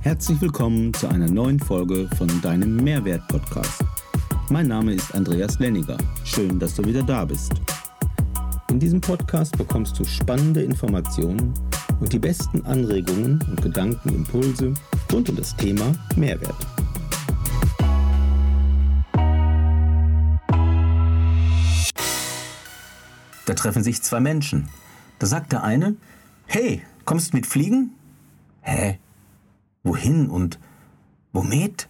Herzlich willkommen zu einer neuen Folge von deinem Mehrwert-Podcast. Mein Name ist Andreas Lenniger. Schön, dass du wieder da bist. In diesem Podcast bekommst du spannende Informationen und die besten Anregungen und Gedankenimpulse rund um das Thema Mehrwert. Da treffen sich zwei Menschen. Da sagt der eine, hey, kommst mit Fliegen? Hä? Wohin und womit?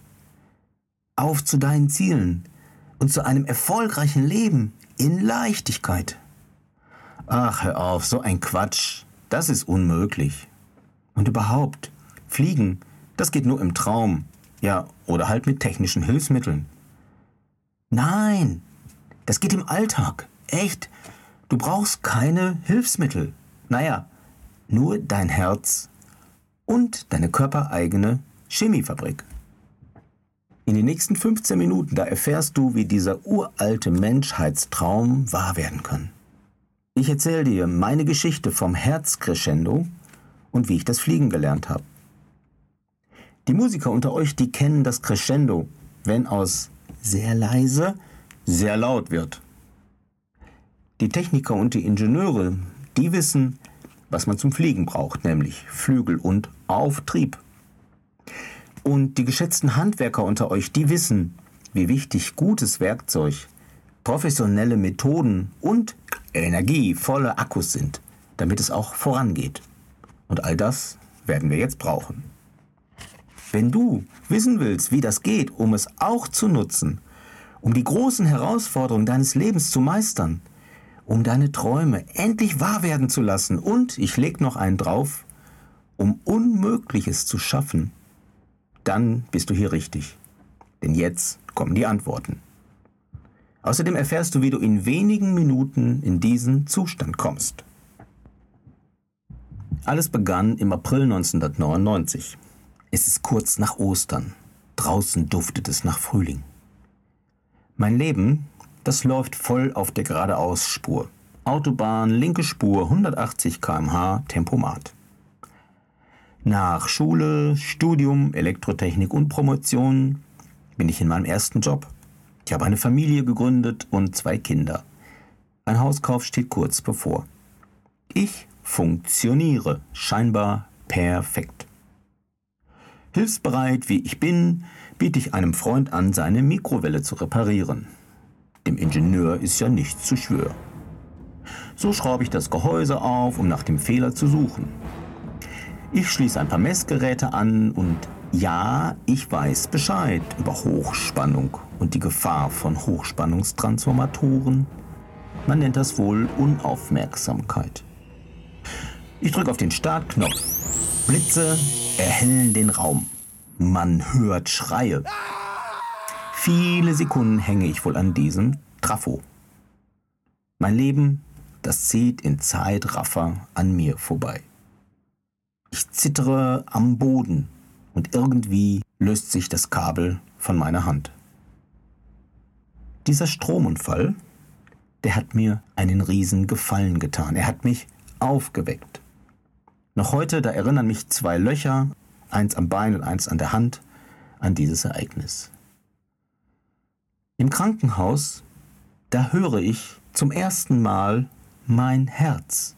Auf zu deinen Zielen und zu einem erfolgreichen Leben in Leichtigkeit. Ach, hör auf, so ein Quatsch. Das ist unmöglich. Und überhaupt, Fliegen, das geht nur im Traum. Ja, oder halt mit technischen Hilfsmitteln. Nein, das geht im Alltag. Echt. Du brauchst keine Hilfsmittel. Naja, nur dein Herz und deine körpereigene Chemiefabrik. In den nächsten 15 Minuten, da erfährst du, wie dieser uralte Menschheitstraum wahr werden kann. Ich erzähle dir meine Geschichte vom Herzcrescendo und wie ich das Fliegen gelernt habe. Die Musiker unter euch, die kennen das Crescendo, wenn aus sehr leise sehr laut wird. Die Techniker und die Ingenieure, die wissen, was man zum Fliegen braucht, nämlich Flügel und Auftrieb. Und die geschätzten Handwerker unter euch, die wissen, wie wichtig gutes Werkzeug, professionelle Methoden und energievolle Akkus sind, damit es auch vorangeht. Und all das werden wir jetzt brauchen. Wenn du wissen willst, wie das geht, um es auch zu nutzen, um die großen Herausforderungen deines Lebens zu meistern, um deine Träume endlich wahr werden zu lassen und, ich leg noch einen drauf, um Unmögliches zu schaffen, dann bist du hier richtig. Denn jetzt kommen die Antworten. Außerdem erfährst du, wie du in wenigen Minuten in diesen Zustand kommst. Alles begann im April 1999. Es ist kurz nach Ostern. Draußen duftet es nach Frühling. Mein Leben das läuft voll auf der Geradeausspur. Autobahn, linke Spur, 180 km/h, Tempomat. Nach Schule, Studium, Elektrotechnik und Promotion bin ich in meinem ersten Job. Ich habe eine Familie gegründet und zwei Kinder. Ein Hauskauf steht kurz bevor. Ich funktioniere scheinbar perfekt. Hilfsbereit wie ich bin, biete ich einem Freund an, seine Mikrowelle zu reparieren. Dem Ingenieur ist ja nichts zu schwör. So schraube ich das Gehäuse auf, um nach dem Fehler zu suchen. Ich schließe ein paar Messgeräte an und ja, ich weiß Bescheid über Hochspannung und die Gefahr von Hochspannungstransformatoren. Man nennt das wohl Unaufmerksamkeit. Ich drücke auf den Startknopf. Blitze erhellen den Raum. Man hört Schreie. Viele Sekunden hänge ich wohl an diesem Trafo. Mein Leben, das zieht in Zeitraffer an mir vorbei. Ich zittere am Boden und irgendwie löst sich das Kabel von meiner Hand. Dieser Stromunfall, der hat mir einen riesen Gefallen getan. Er hat mich aufgeweckt. Noch heute, da erinnern mich zwei Löcher, eins am Bein und eins an der Hand, an dieses Ereignis. Im Krankenhaus, da höre ich zum ersten Mal mein Herz.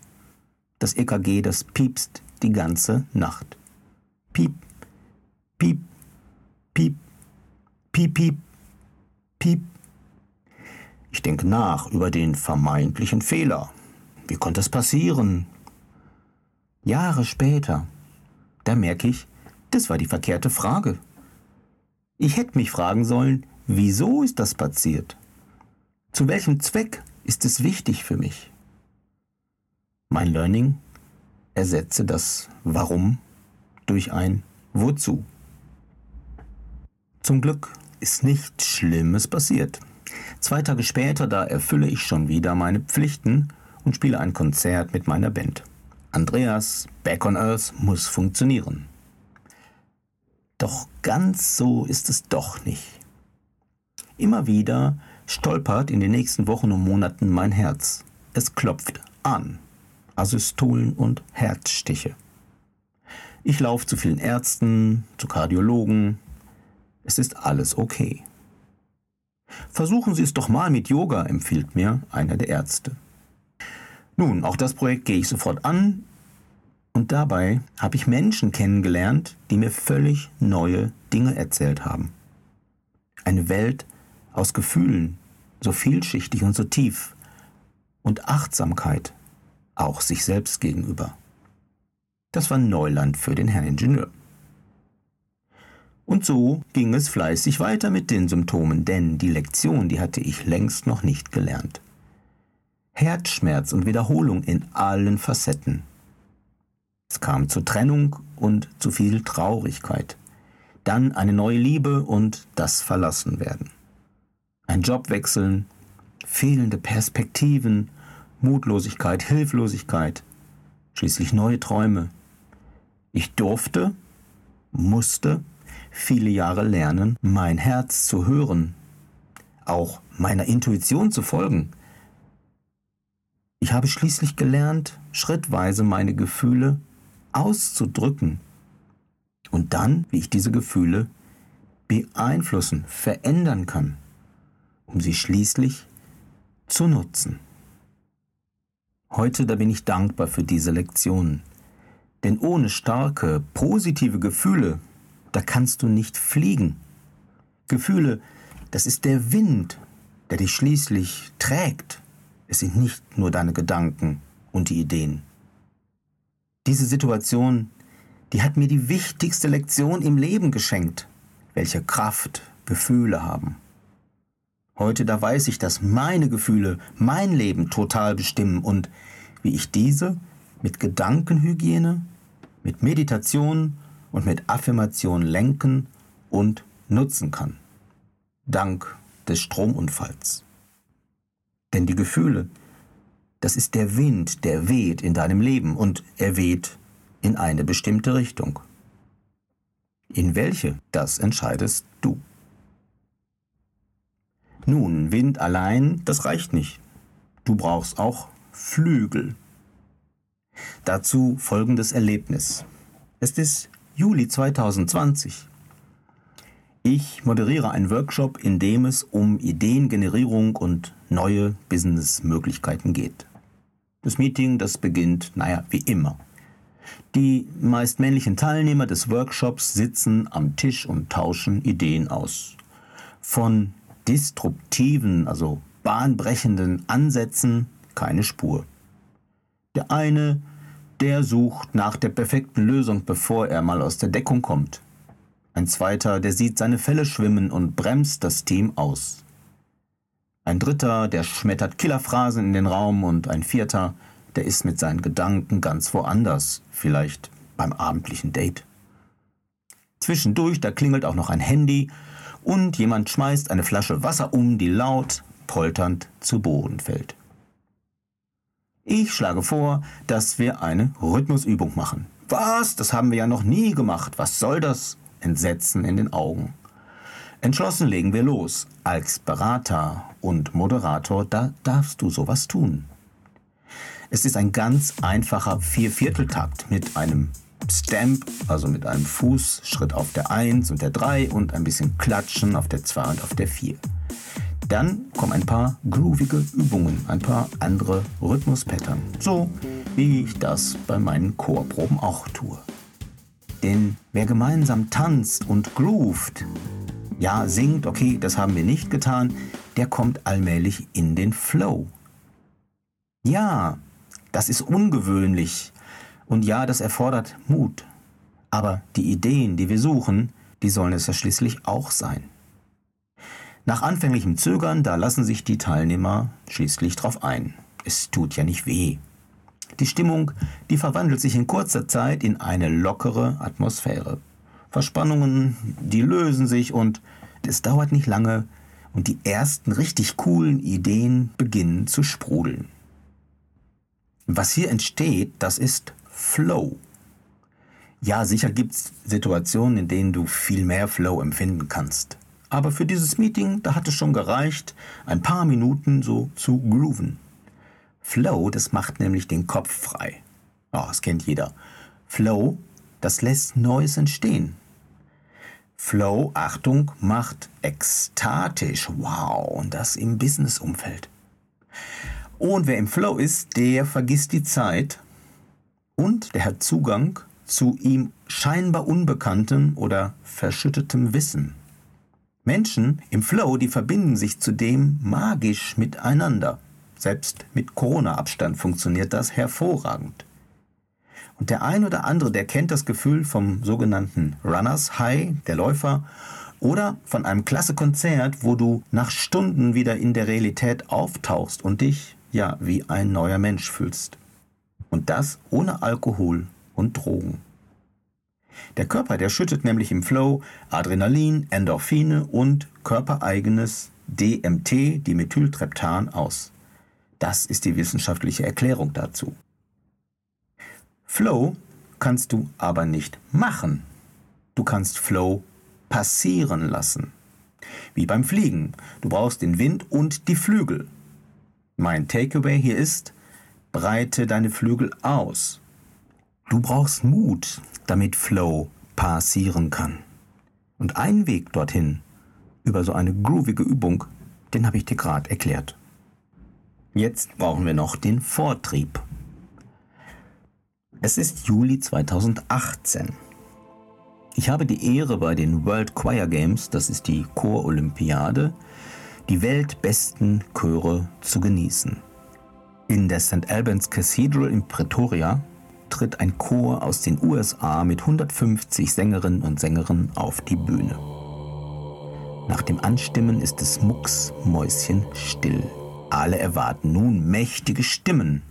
Das EKG, das piepst die ganze Nacht. Piep, piep, piep, piep, piep, piep. Ich denke nach über den vermeintlichen Fehler. Wie konnte es passieren? Jahre später, da merke ich, das war die verkehrte Frage. Ich hätte mich fragen sollen, Wieso ist das passiert? Zu welchem Zweck ist es wichtig für mich? Mein Learning ersetze das Warum durch ein Wozu. Zum Glück ist nichts Schlimmes passiert. Zwei Tage später, da erfülle ich schon wieder meine Pflichten und spiele ein Konzert mit meiner Band. Andreas, Back on Earth muss funktionieren. Doch ganz so ist es doch nicht. Immer wieder stolpert in den nächsten Wochen und Monaten mein Herz. Es klopft an. Asystolen und Herzstiche. Ich laufe zu vielen Ärzten, zu Kardiologen. Es ist alles okay. Versuchen Sie es doch mal mit Yoga, empfiehlt mir einer der Ärzte. Nun, auch das Projekt gehe ich sofort an und dabei habe ich Menschen kennengelernt, die mir völlig neue Dinge erzählt haben. Eine Welt aus Gefühlen, so vielschichtig und so tief und Achtsamkeit, auch sich selbst gegenüber. Das war Neuland für den Herrn Ingenieur. Und so ging es fleißig weiter mit den Symptomen, denn die Lektion, die hatte ich längst noch nicht gelernt. Herzschmerz und Wiederholung in allen Facetten. Es kam zur Trennung und zu viel Traurigkeit. Dann eine neue Liebe und das Verlassenwerden. Ein Jobwechseln, fehlende Perspektiven, Mutlosigkeit, Hilflosigkeit, schließlich neue Träume. Ich durfte, musste viele Jahre lernen, mein Herz zu hören, auch meiner Intuition zu folgen. Ich habe schließlich gelernt, schrittweise meine Gefühle auszudrücken und dann, wie ich diese Gefühle beeinflussen, verändern kann, um sie schließlich zu nutzen. Heute, da bin ich dankbar für diese Lektionen. Denn ohne starke, positive Gefühle, da kannst du nicht fliegen. Gefühle, das ist der Wind, der dich schließlich trägt. Es sind nicht nur deine Gedanken und die Ideen. Diese Situation, die hat mir die wichtigste Lektion im Leben geschenkt, welche Kraft Gefühle haben. Heute, da weiß ich, dass meine Gefühle mein Leben total bestimmen und wie ich diese mit Gedankenhygiene, mit Meditation und mit Affirmation lenken und nutzen kann. Dank des Stromunfalls. Denn die Gefühle, das ist der Wind, der weht in deinem Leben und er weht in eine bestimmte Richtung. In welche, das entscheidest du. Nun, Wind allein, das reicht nicht. Du brauchst auch Flügel. Dazu folgendes Erlebnis. Es ist Juli 2020. Ich moderiere einen Workshop, in dem es um Ideengenerierung und neue Businessmöglichkeiten geht. Das Meeting, das beginnt, naja, wie immer. Die meist männlichen Teilnehmer des Workshops sitzen am Tisch und tauschen Ideen aus. Von disruptiven, also bahnbrechenden Ansätzen keine Spur. Der eine, der sucht nach der perfekten Lösung, bevor er mal aus der Deckung kommt. Ein zweiter, der sieht seine Fälle schwimmen und bremst das Team aus. Ein dritter, der schmettert Killerphrasen in den Raum und ein vierter, der ist mit seinen Gedanken ganz woanders, vielleicht beim abendlichen Date. Zwischendurch, da klingelt auch noch ein Handy und jemand schmeißt eine Flasche Wasser um, die laut, polternd zu Boden fällt. Ich schlage vor, dass wir eine Rhythmusübung machen. Was? Das haben wir ja noch nie gemacht. Was soll das? Entsetzen in den Augen. Entschlossen legen wir los. Als Berater und Moderator, da darfst du sowas tun. Es ist ein ganz einfacher Viervierteltakt mit einem Stamp, also mit einem Fußschritt auf der 1 und der 3 und ein bisschen Klatschen auf der 2 und auf der 4. Dann kommen ein paar groovige Übungen, ein paar andere Rhythmuspattern. So wie ich das bei meinen Chorproben auch tue. Denn wer gemeinsam tanzt und groovt, ja, singt, okay, das haben wir nicht getan, der kommt allmählich in den Flow. Ja, das ist ungewöhnlich. Und ja, das erfordert Mut. Aber die Ideen, die wir suchen, die sollen es ja schließlich auch sein. Nach anfänglichem Zögern, da lassen sich die Teilnehmer schließlich drauf ein. Es tut ja nicht weh. Die Stimmung, die verwandelt sich in kurzer Zeit in eine lockere Atmosphäre. Verspannungen, die lösen sich und es dauert nicht lange und die ersten richtig coolen Ideen beginnen zu sprudeln. Was hier entsteht, das ist Flow. Ja, sicher gibt es Situationen, in denen du viel mehr Flow empfinden kannst. Aber für dieses Meeting, da hat es schon gereicht, ein paar Minuten so zu grooven. Flow, das macht nämlich den Kopf frei. Oh, das kennt jeder. Flow, das lässt Neues entstehen. Flow, Achtung, macht ekstatisch. Wow, und das im Businessumfeld. Und wer im Flow ist, der vergisst die Zeit und der hat Zugang zu ihm scheinbar unbekanntem oder verschüttetem Wissen. Menschen im Flow, die verbinden sich zudem magisch miteinander. Selbst mit Corona-Abstand funktioniert das hervorragend. Und der ein oder andere, der kennt das Gefühl vom sogenannten Runners High, der Läufer, oder von einem klasse Konzert, wo du nach Stunden wieder in der Realität auftauchst und dich, ja, wie ein neuer Mensch fühlst. Und das ohne Alkohol und Drogen. Der Körper, der schüttet nämlich im Flow Adrenalin, Endorphine und körpereigenes DMT, Dimethyltreptan, aus. Das ist die wissenschaftliche Erklärung dazu. Flow kannst du aber nicht machen. Du kannst Flow passieren lassen. Wie beim Fliegen. Du brauchst den Wind und die Flügel. Mein Takeaway hier ist, breite deine Flügel aus. Du brauchst Mut, damit Flow passieren kann. Und einen Weg dorthin, über so eine groovige Übung, den habe ich dir gerade erklärt. Jetzt brauchen wir noch den Vortrieb. Es ist Juli 2018. Ich habe die Ehre, bei den World Choir Games, das ist die Chor-Olympiade, die weltbesten Chöre zu genießen. In der St. Albans Cathedral in Pretoria tritt ein Chor aus den USA mit 150 Sängerinnen und Sängern auf die Bühne. Nach dem Anstimmen ist es mucksmäuschenstill. Alle erwarten nun mächtige Stimmen.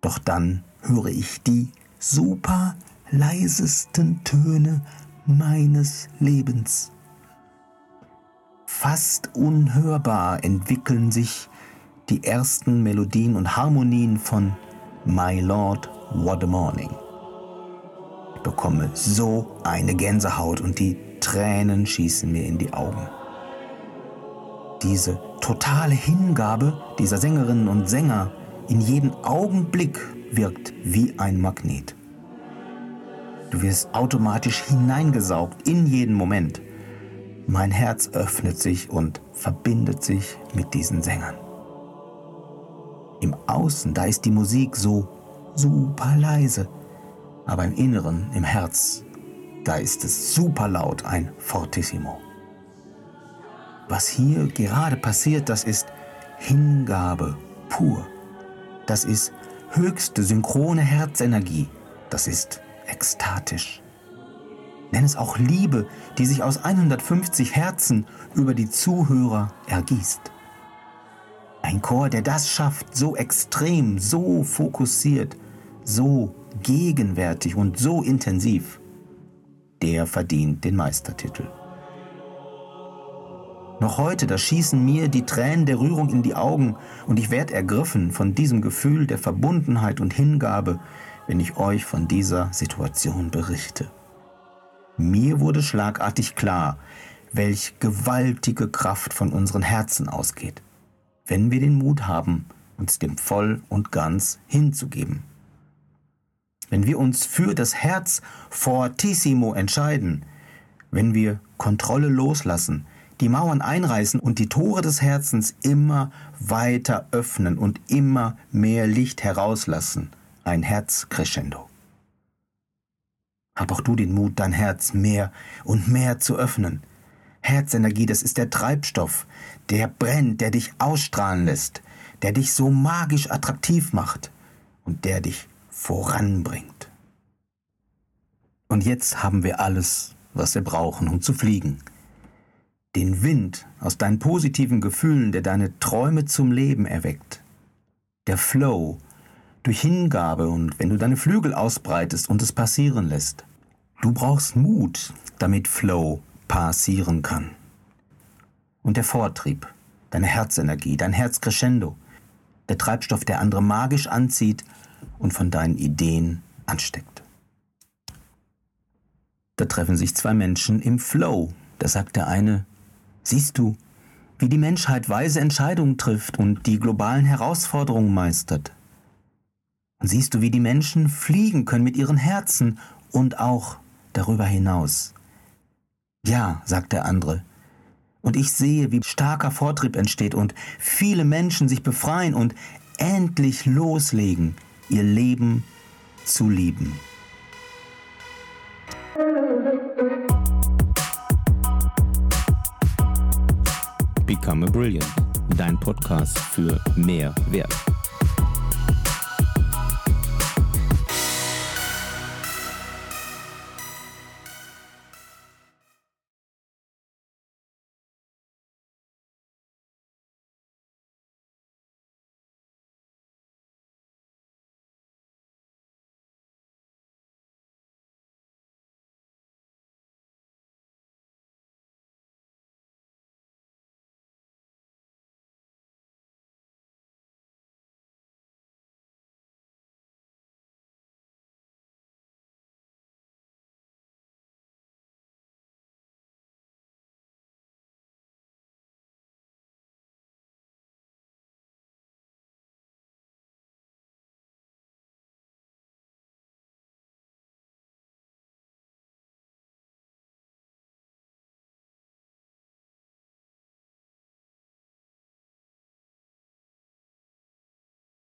Doch dann höre ich die super leisesten Töne meines Lebens. Fast unhörbar entwickeln sich die ersten Melodien und Harmonien von My Lord, What a Morning. Ich bekomme so eine Gänsehaut und die Tränen schießen mir in die Augen. Diese totale Hingabe dieser Sängerinnen und Sänger in jeden Augenblick wirkt wie ein Magnet. Du wirst automatisch hineingesaugt in jeden Moment. Mein Herz öffnet sich und verbindet sich mit diesen Sängern. Im Außen, da ist die Musik so super leise, aber im Inneren, im Herz, da ist es super laut, ein Fortissimo. Was hier gerade passiert, das ist Hingabe pur. Das ist höchste synchrone Herzenergie. Das ist ekstatisch. Nenn es auch Liebe, die sich aus 150 Herzen über die Zuhörer ergießt. Ein Chor, der das schafft, so extrem, so fokussiert, so gegenwärtig und so intensiv, der verdient den Meistertitel. Noch heute, da schießen mir die Tränen der Rührung in die Augen und ich werde ergriffen von diesem Gefühl der Verbundenheit und Hingabe, wenn ich euch von dieser Situation berichte. Mir wurde schlagartig klar, welch gewaltige Kraft von unseren Herzen ausgeht, wenn wir den Mut haben, uns dem voll und ganz hinzugeben. Wenn wir uns für das Herz fortissimo entscheiden, wenn wir Kontrolle loslassen, die Mauern einreißen und die Tore des Herzens immer weiter öffnen und immer mehr Licht herauslassen. Ein Herz crescendo. Hab auch du den Mut, dein Herz mehr und mehr zu öffnen. Herzenergie, das ist der Treibstoff, der brennt, der dich ausstrahlen lässt, der dich so magisch attraktiv macht und der dich voranbringt. Und jetzt haben wir alles, was wir brauchen, um zu fliegen den Wind aus deinen positiven Gefühlen, der deine Träume zum Leben erweckt. Der Flow durch Hingabe und wenn du deine Flügel ausbreitest und es passieren lässt. Du brauchst Mut, damit Flow passieren kann. Und der Vortrieb, deine Herzenergie, dein Herzcrescendo, der Treibstoff, der andere magisch anzieht und von deinen Ideen ansteckt. Da treffen sich zwei Menschen im Flow. Da sagt der eine, Siehst du, wie die Menschheit weise Entscheidungen trifft und die globalen Herausforderungen meistert. Und siehst du, wie die Menschen fliegen können mit ihren Herzen und auch darüber hinaus. Ja, sagt der andere. Und ich sehe, wie starker Vortrieb entsteht und viele Menschen sich befreien und endlich loslegen, ihr Leben zu lieben. Become a Brilliant, dein Podcast für mehr Wert.